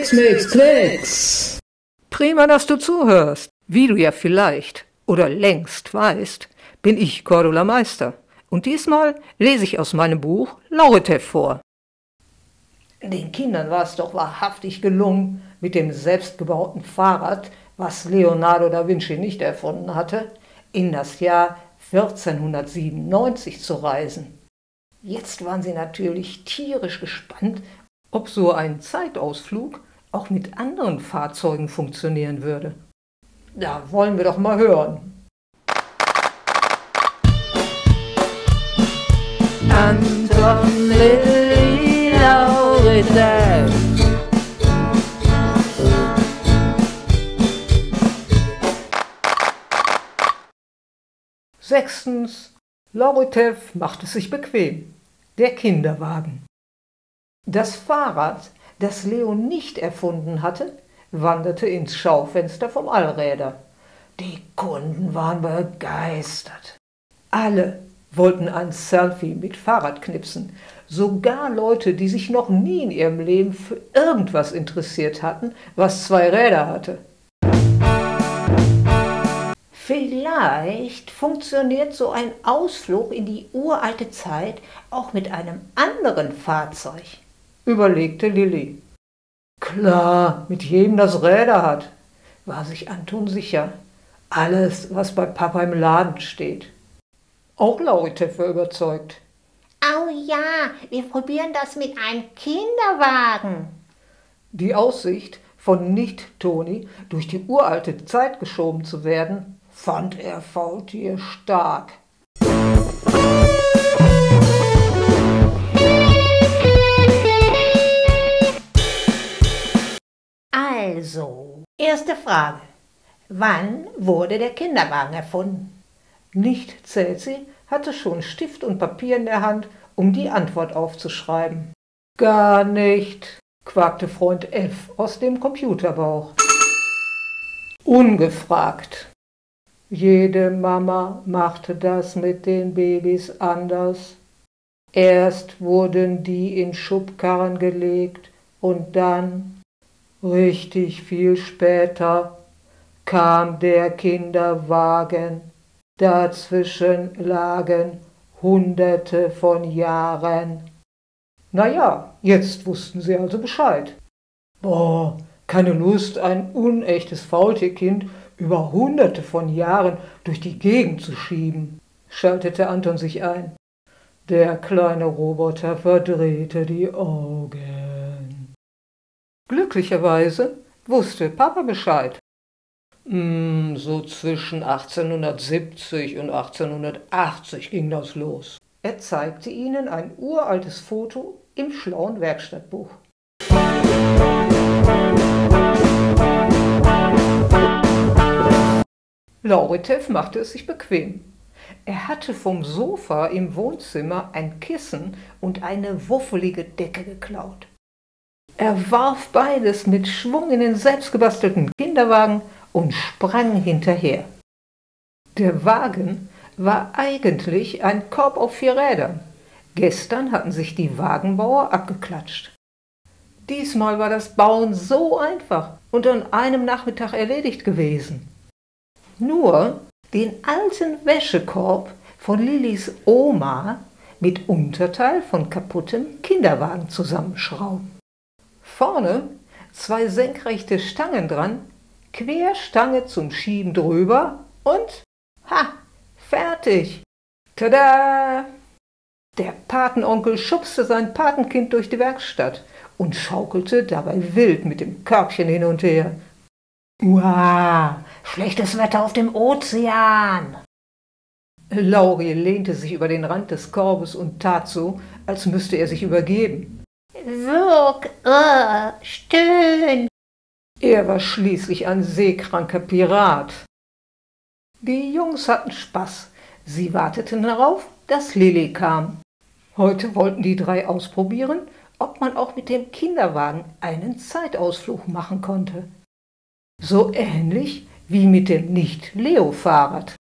Klecks, Klecks, Klecks. Prima, dass du zuhörst. Wie du ja vielleicht oder längst weißt, bin ich Cordula Meister. Und diesmal lese ich aus meinem Buch Lauritev vor. Den Kindern war es doch wahrhaftig gelungen, mit dem selbstgebauten Fahrrad, was Leonardo da Vinci nicht erfunden hatte, in das Jahr 1497 zu reisen. Jetzt waren sie natürlich tierisch gespannt, ob so ein Zeitausflug auch mit anderen Fahrzeugen funktionieren würde. Da wollen wir doch mal hören. Anton. Sechstens, Lauritev macht es sich bequem. Der Kinderwagen. Das Fahrrad, das Leo nicht erfunden hatte, wanderte ins Schaufenster vom Allräder. Die Kunden waren begeistert. Alle wollten ein Selfie mit Fahrrad knipsen. Sogar Leute, die sich noch nie in ihrem Leben für irgendwas interessiert hatten, was zwei Räder hatte. Vielleicht funktioniert so ein Ausflug in die uralte Zeit auch mit einem anderen Fahrzeug, überlegte Lilly. Klar, mit jedem das Räder hat, war sich Anton sicher. Alles, was bei Papa im Laden steht. Auch Lauritev war überzeugt. Oh ja, wir probieren das mit einem Kinderwagen. Die Aussicht, von Nicht-Toni durch die uralte Zeit geschoben zu werden, fand er Faultier stark. Also, erste Frage. Wann wurde der Kinderwagen erfunden? Nicht Celsi hatte schon Stift und Papier in der Hand, um die Antwort aufzuschreiben. Gar nicht, quakte Freund F aus dem Computerbauch. Ungefragt. Jede Mama machte das mit den Babys anders. Erst wurden die in Schubkarren gelegt und dann, richtig viel später, kam der Kinderwagen. Dazwischen lagen Hunderte von Jahren. Na ja, jetzt wussten sie also Bescheid. Boah, keine Lust, ein unechtes Faultierkind über hunderte von Jahren durch die Gegend zu schieben, schaltete Anton sich ein. Der kleine Roboter verdrehte die Augen. Glücklicherweise wusste Papa Bescheid. Hm, so zwischen 1870 und 1880 ging das los. Er zeigte ihnen ein uraltes Foto im schlauen Werkstattbuch. Lauritev machte es sich bequem. Er hatte vom Sofa im Wohnzimmer ein Kissen und eine wuffelige Decke geklaut. Er warf beides mit Schwung in den selbstgebastelten Kinderwagen und sprang hinterher. Der Wagen war eigentlich ein Korb auf vier Rädern. Gestern hatten sich die Wagenbauer abgeklatscht. Diesmal war das Bauen so einfach und an einem Nachmittag erledigt gewesen nur den alten Wäschekorb von Lillys Oma mit Unterteil von kaputtem Kinderwagen zusammenschrauben. Vorne zwei senkrechte Stangen dran, Querstange zum Schieben drüber und ha, fertig. Tada! Der Patenonkel schubste sein Patenkind durch die Werkstatt und schaukelte dabei wild mit dem Körbchen hin und her. Uah, schlechtes Wetter auf dem Ozean. Lauri lehnte sich über den Rand des Korbes und tat so, als müsste er sich übergeben. Wirk, uh, stöhn. Er war schließlich ein seekranker Pirat. Die Jungs hatten Spaß. Sie warteten darauf, dass Lilly kam. Heute wollten die drei ausprobieren, ob man auch mit dem Kinderwagen einen Zeitausflug machen konnte so ähnlich wie mit dem Nicht-Leo-Fahrrad.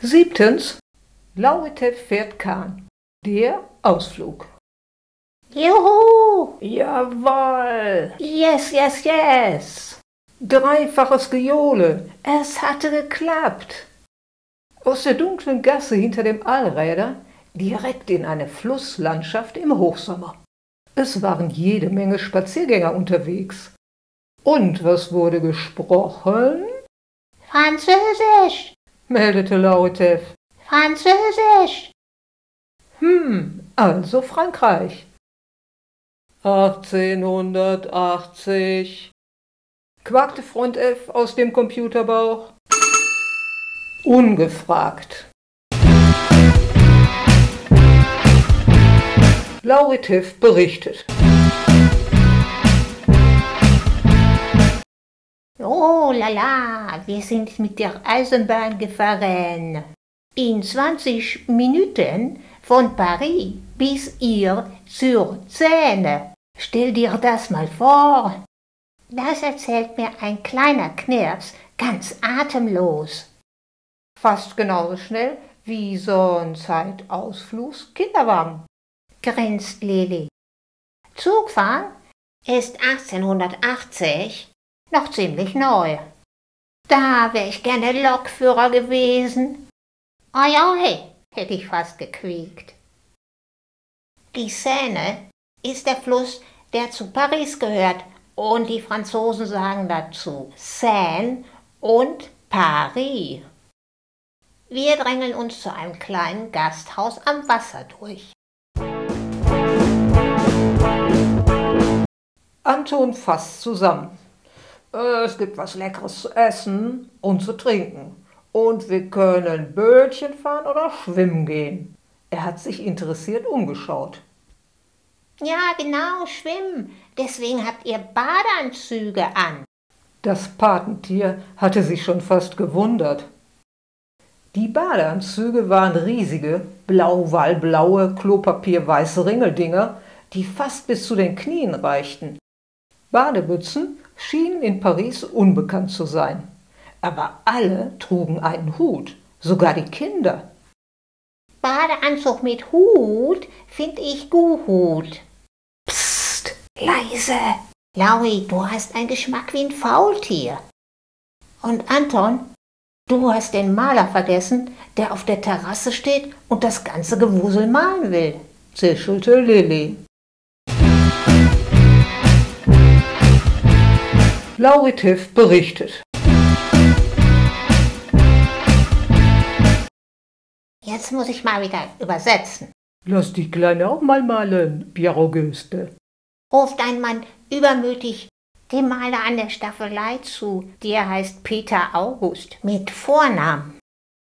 Siebtens, Lauritev fährt Kahn. Der Ausflug. Juhu! Jawoll! Yes, yes, yes! Dreifaches Gejohle. Es hatte geklappt. Aus der dunklen Gasse hinter dem Allräder direkt in eine Flusslandschaft im Hochsommer. Es waren jede Menge Spaziergänger unterwegs. Und was wurde gesprochen? Französisch! Meldete Lauritev. Französisch! Hm, also Frankreich. 1880, quakte Freund F aus dem Computerbauch. Ungefragt. Lauritev berichtet. Oh la la, wir sind mit der Eisenbahn gefahren. In 20 Minuten von Paris bis ihr zur Zähne. Stell dir das mal vor. Das erzählt mir ein kleiner Knirps ganz atemlos. Fast genauso schnell wie so ein Zeitausflugs Kinderwagen, grinst Lili. Zugfahren ist 1880 noch ziemlich neu. Da wäre ich gerne Lokführer gewesen. Oi, oi, hätte ich fast gequiekt. Die Seine ist der Fluss, der zu Paris gehört, und die Franzosen sagen dazu Seine und Paris. Wir drängeln uns zu einem kleinen Gasthaus am Wasser durch. Anton fasst zusammen. Es gibt was Leckeres zu essen und zu trinken. Und wir können Bötchen fahren oder schwimmen gehen. Er hat sich interessiert umgeschaut. Ja, genau, schwimmen. Deswegen habt ihr Badeanzüge an. Das Patentier hatte sich schon fast gewundert. Die Badeanzüge waren riesige, blau-walblaue, klopapierweiße Ringeldinger, die fast bis zu den Knien reichten. Badebützen schienen in Paris unbekannt zu sein. Aber alle trugen einen Hut, sogar die Kinder. Badeanzug mit Hut find ich gut. Psst, leise. Lauri, du hast einen Geschmack wie ein Faultier. Und Anton, du hast den Maler vergessen, der auf der Terrasse steht und das ganze Gewusel malen will, zischelte Lilly. Lauritiv berichtet. Jetzt muss ich mal wieder übersetzen. Lass die Kleine auch mal malen, Pierre Auguste. Ruft ein Mann übermütig dem Maler an der Staffelei zu. Der heißt Peter August mit Vornamen.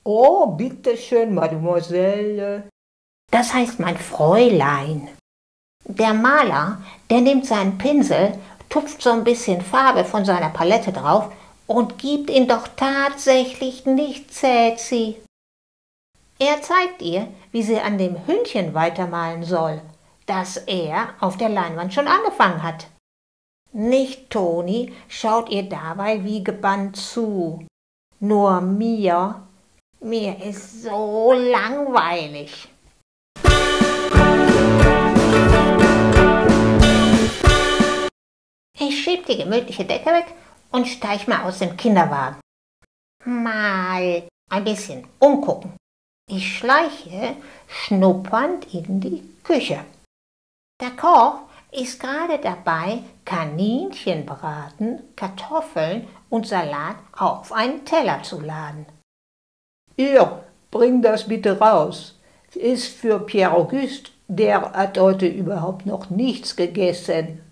Oh, bitteschön, Mademoiselle. Das heißt mein Fräulein. Der Maler, der nimmt seinen Pinsel, tupft so ein bisschen Farbe von seiner Palette drauf und gibt ihn doch tatsächlich nicht Zäzi. Er zeigt ihr, wie sie an dem Hündchen weitermalen soll, das er auf der Leinwand schon angefangen hat. Nicht Toni schaut ihr dabei wie gebannt zu. Nur mir, mir ist so langweilig. Ich schieb die gemütliche Decke weg und steig mal aus dem Kinderwagen. Mal ein bisschen umgucken. Ich schleiche schnuppernd in die Küche. Der Koch ist gerade dabei, Kaninchen braten, Kartoffeln und Salat auf einen Teller zu laden. Ihr, bring das bitte raus. Ist für Pierre Auguste, der hat heute überhaupt noch nichts gegessen.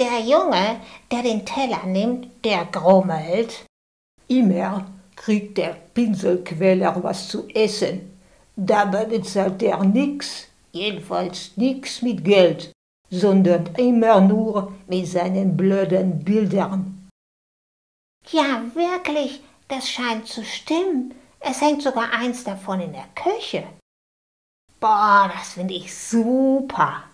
Der Junge, der den Teller nimmt, der grummelt. Immer kriegt der Pinselquäler was zu essen. Dabei bezahlt er nix, jedenfalls nix mit Geld, sondern immer nur mit seinen blöden Bildern. Ja, wirklich, das scheint zu stimmen. Es hängt sogar eins davon in der Küche. Boah, das finde ich super.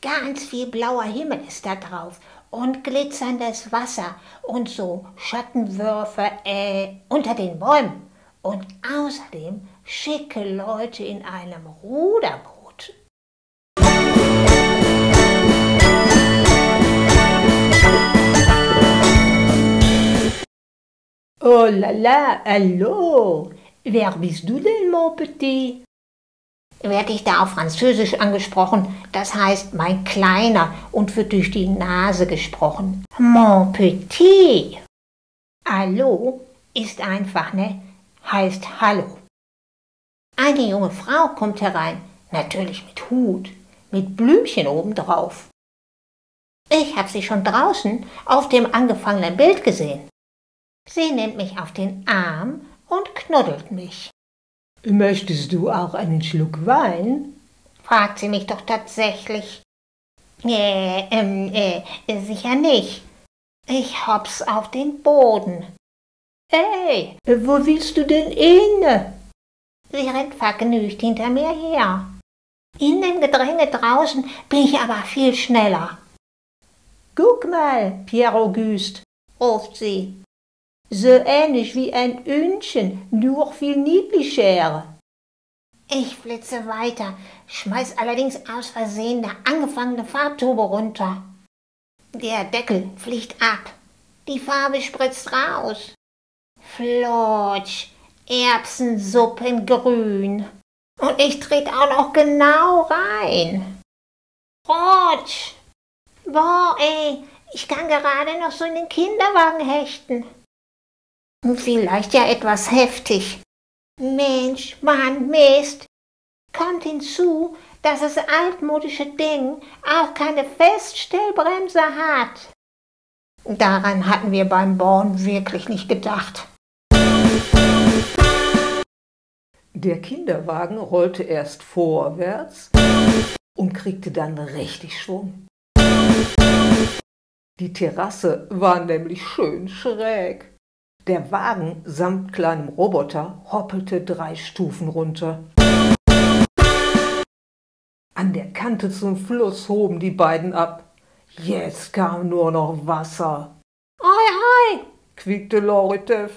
Ganz viel blauer Himmel ist da drauf und glitzerndes Wasser und so Schattenwürfe äh, unter den Bäumen und außerdem schicke Leute in einem Ruderboot. Oh la la, hallo. Wer bist du denn, mon petit? Werde ich da auf Französisch angesprochen, das heißt mein Kleiner und wird durch die Nase gesprochen. Mon petit. Hallo ist einfach, ne? Heißt Hallo. Eine junge Frau kommt herein, natürlich mit Hut, mit Blümchen obendrauf. Ich habe sie schon draußen auf dem angefangenen Bild gesehen. Sie nimmt mich auf den Arm und knuddelt mich. Möchtest du auch einen Schluck Wein? Fragt sie mich doch tatsächlich. Äh, ähm, äh, sicher nicht. Ich hops auf den Boden. Hey, wo willst du denn hin? Sie rennt vergnügt hinter mir her. In dem Gedränge draußen bin ich aber viel schneller. Guck mal, Pierre Auguste, ruft sie. So ähnlich wie ein Hühnchen, nur viel niedlicher. Ich flitze weiter, schmeiß allerdings aus Versehen eine angefangene Farbtube runter. Der Deckel fliegt ab. Die Farbe spritzt raus. Flutsch, Erbsensuppengrün. Und ich trete auch noch genau rein. Rutsch! Boah, ey, ich kann gerade noch so in den Kinderwagen hechten. Vielleicht ja etwas heftig. Mensch, Mann, Mist. Kommt hinzu, dass das altmodische Ding auch keine Feststellbremse hat. Daran hatten wir beim Bauen wirklich nicht gedacht. Der Kinderwagen rollte erst vorwärts und kriegte dann richtig Schwung. Die Terrasse war nämlich schön schräg. Der Wagen samt kleinem Roboter hoppelte drei Stufen runter. An der Kante zum Fluss hoben die beiden ab. Jetzt kam nur noch Wasser. Hoi, hoi, quiekte Loritev.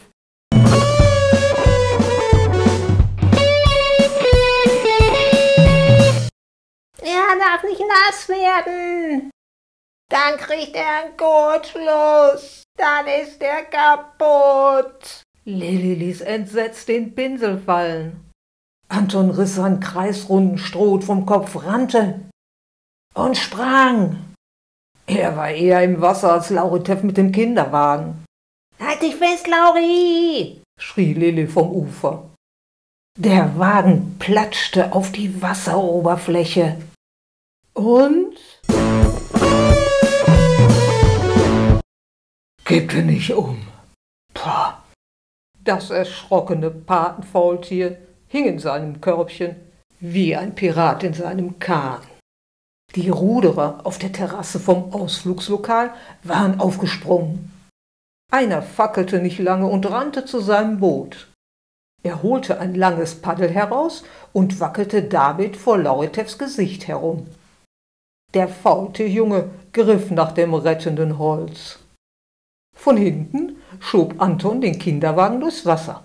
Er darf nicht nass werden. Dann kriegt er einen Kurzschluss. Dann ist er kaputt. Lilly ließ entsetzt den Pinsel fallen. Anton riss seinen kreisrunden Stroh vom Kopf, rannte und sprang. Er war eher im Wasser als Lauritev mit dem Kinderwagen. Halt dich fest, Lauri! schrie Lilly vom Ufer. Der Wagen platschte auf die Wasseroberfläche. Und kippte nicht um. Pah. Das erschrockene Patenfaultier hing in seinem Körbchen wie ein Pirat in seinem Kahn. Die Ruderer auf der Terrasse vom Ausflugslokal waren aufgesprungen. Einer fackelte nicht lange und rannte zu seinem Boot. Er holte ein langes Paddel heraus und wackelte David vor Lauritevs Gesicht herum. Der Faultierjunge griff nach dem rettenden Holz. Von hinten schob Anton den Kinderwagen durchs Wasser.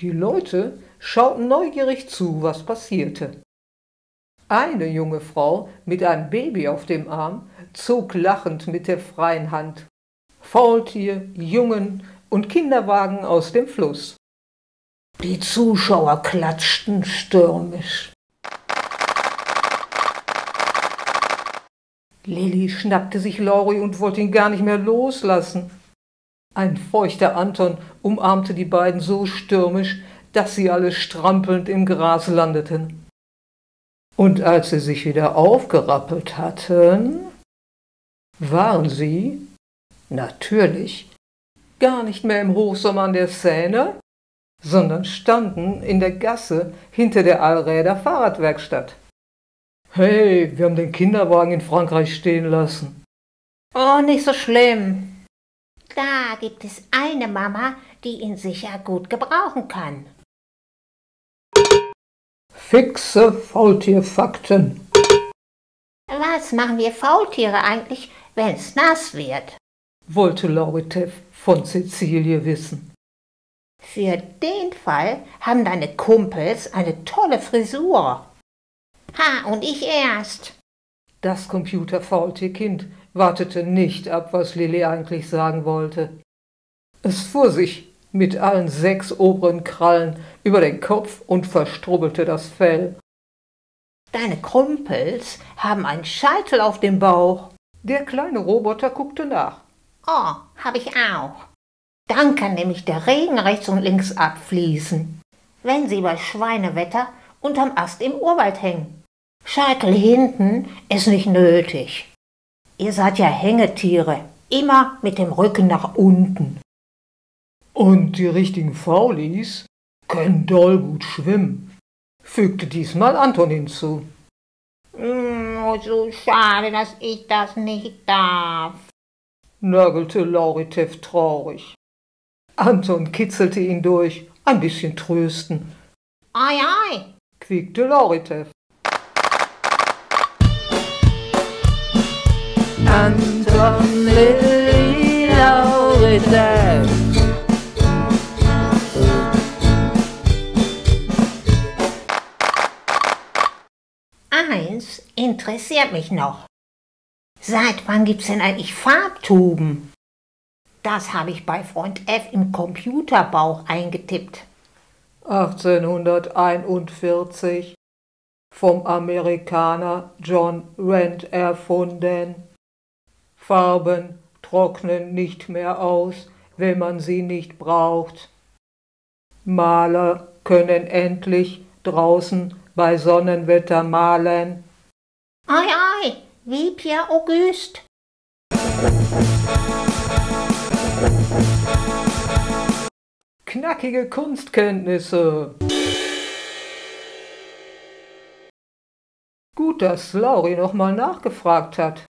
Die Leute schauten neugierig zu, was passierte. Eine junge Frau mit einem Baby auf dem Arm zog lachend mit der freien Hand Faultier, Jungen und Kinderwagen aus dem Fluss. Die Zuschauer klatschten stürmisch. Lilly schnappte sich Lori und wollte ihn gar nicht mehr loslassen. Ein feuchter Anton umarmte die beiden so stürmisch, dass sie alle strampelnd im Gras landeten. Und als sie sich wieder aufgerappelt hatten, waren sie, natürlich, gar nicht mehr im Hochsommer an der Seine, sondern standen in der Gasse hinter der Allräder Fahrradwerkstatt. Hey, wir haben den Kinderwagen in Frankreich stehen lassen. Oh, nicht so schlimm. Da gibt es eine Mama, die ihn sicher gut gebrauchen kann. Fixe Faultierfakten. Was machen wir Faultiere eigentlich, wenn es nass wird? wollte Lauritev von Cecilie wissen. Für den Fall haben deine Kumpels eine tolle Frisur. Ha, und ich erst. Das computerfaulte Kind wartete nicht ab, was Lilly eigentlich sagen wollte. Es fuhr sich mit allen sechs oberen Krallen über den Kopf und verstrubbelte das Fell. Deine Kumpels haben einen Scheitel auf dem Bauch. Der kleine Roboter guckte nach. Oh, hab ich auch. Dann kann nämlich der Regen rechts und links abfließen, wenn sie bei Schweinewetter unterm Ast im Urwald hängen. Scheitel hinten ist nicht nötig. Ihr seid ja Hängetiere, immer mit dem Rücken nach unten. Und die richtigen Faulis können doll gut schwimmen, fügte diesmal Anton hinzu. Oh, so schade, dass ich das nicht darf, nörgelte Lauritev traurig. Anton kitzelte ihn durch, ein bisschen trösten. Ei, ei, quiekte Lauritev. Anton Lilly Lauritev. Eins interessiert mich noch. Seit wann gibt's denn eigentlich Farbtuben? Das habe ich bei Freund F im Computerbauch eingetippt. 1841 vom Amerikaner John Rand erfunden. Farben trocknen nicht mehr aus, wenn man sie nicht braucht. Maler können endlich draußen bei Sonnenwetter malen. Ei, ei, wie Pierre Auguste. Knackige Kunstkenntnisse. Gut, dass Lauri nochmal nachgefragt hat.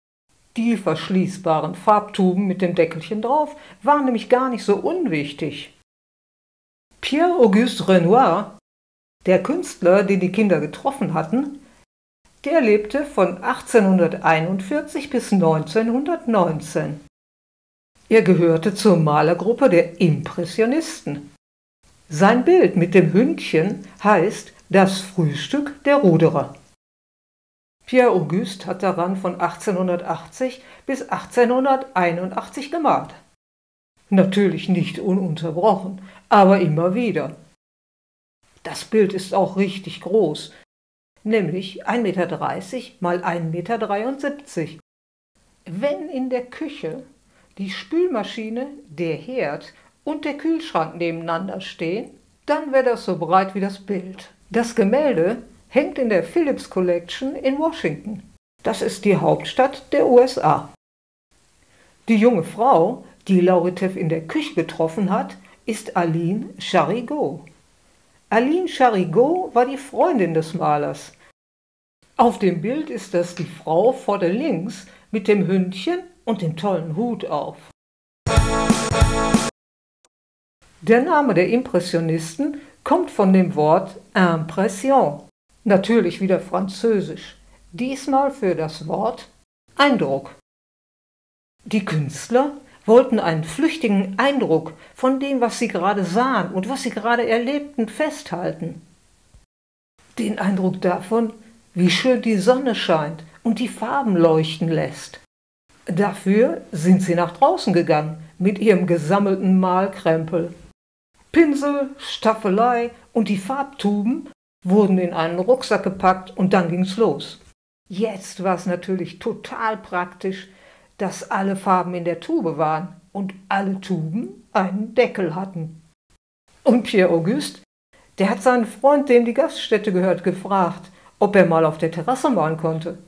Die verschließbaren Farbtuben mit dem Deckelchen drauf waren nämlich gar nicht so unwichtig. Pierre-Auguste Renoir, der Künstler, den die Kinder getroffen hatten, der lebte von 1841 bis 1919. Er gehörte zur Malergruppe der Impressionisten. Sein Bild mit dem Hündchen heißt Das Frühstück der Ruderer. Pierre Auguste hat daran von 1880 bis 1881 gemalt. Natürlich nicht ununterbrochen, aber immer wieder. Das Bild ist auch richtig groß, nämlich 1,30 Meter mal 1,73 Meter. Wenn in der Küche die Spülmaschine, der Herd und der Kühlschrank nebeneinander stehen, dann wäre das so breit wie das Bild. Das Gemälde hängt in der Phillips Collection in Washington. Das ist die Hauptstadt der USA. Die junge Frau, die Lauritev in der Küche getroffen hat, ist Aline Charigot. Aline Charigot war die Freundin des Malers. Auf dem Bild ist das die Frau vorne links mit dem Hündchen und dem tollen Hut auf. Der Name der Impressionisten kommt von dem Wort Impression, Natürlich wieder Französisch, diesmal für das Wort Eindruck. Die Künstler wollten einen flüchtigen Eindruck von dem, was sie gerade sahen und was sie gerade erlebten, festhalten. Den Eindruck davon, wie schön die Sonne scheint und die Farben leuchten lässt. Dafür sind sie nach draußen gegangen mit ihrem gesammelten Malkrempel. Pinsel, Staffelei und die Farbtuben wurden in einen Rucksack gepackt und dann ging's los. Jetzt war es natürlich total praktisch, dass alle Farben in der Tube waren und alle Tuben einen Deckel hatten. Und Pierre Auguste, der hat seinen Freund, dem die Gaststätte gehört, gefragt, ob er mal auf der Terrasse malen konnte.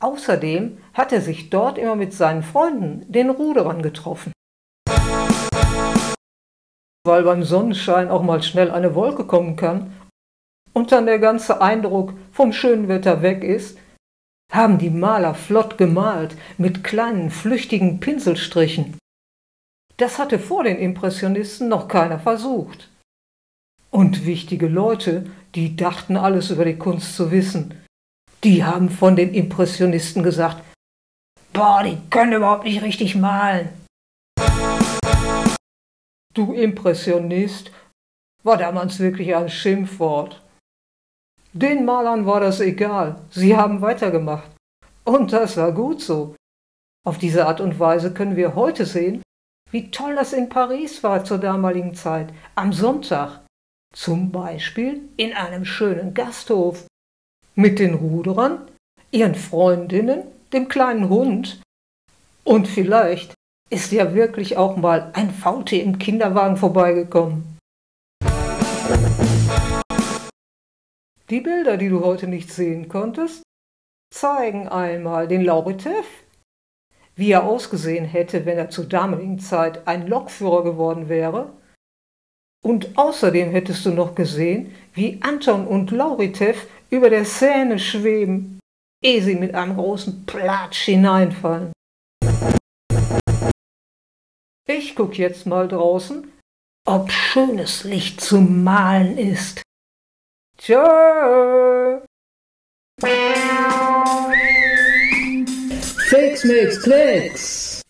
Außerdem hat er sich dort immer mit seinen Freunden, den Ruderern, getroffen. Weil beim Sonnenschein auch mal schnell eine Wolke kommen kann und dann der ganze Eindruck vom schönen Wetter weg ist, haben die Maler flott gemalt mit kleinen flüchtigen Pinselstrichen. Das hatte vor den Impressionisten noch keiner versucht. Und wichtige Leute, die dachten alles über die Kunst zu wissen, die haben von den Impressionisten gesagt, boah, die können überhaupt nicht richtig malen. Du Impressionist, war damals wirklich ein Schimpfwort. Den Malern war das egal, sie haben weitergemacht. Und das war gut so. Auf diese Art und Weise können wir heute sehen, wie toll das in Paris war zur damaligen Zeit, am Sonntag. Zum Beispiel in einem schönen Gasthof. Mit den Ruderern, ihren Freundinnen, dem kleinen Hund. Und vielleicht ist ja wirklich auch mal ein Faultier im Kinderwagen vorbeigekommen. Die Bilder, die du heute nicht sehen konntest, zeigen einmal den Lauritev, wie er ausgesehen hätte, wenn er zur damaligen Zeit ein Lokführer geworden wäre. Und außerdem hättest du noch gesehen, wie Anton und Lauritev über der Seine schweben, ehe sie mit einem großen Platsch hineinfallen. Ich guck jetzt mal draußen, ob schönes Licht zum Malen ist. Tschö. Fix Mix Klicks.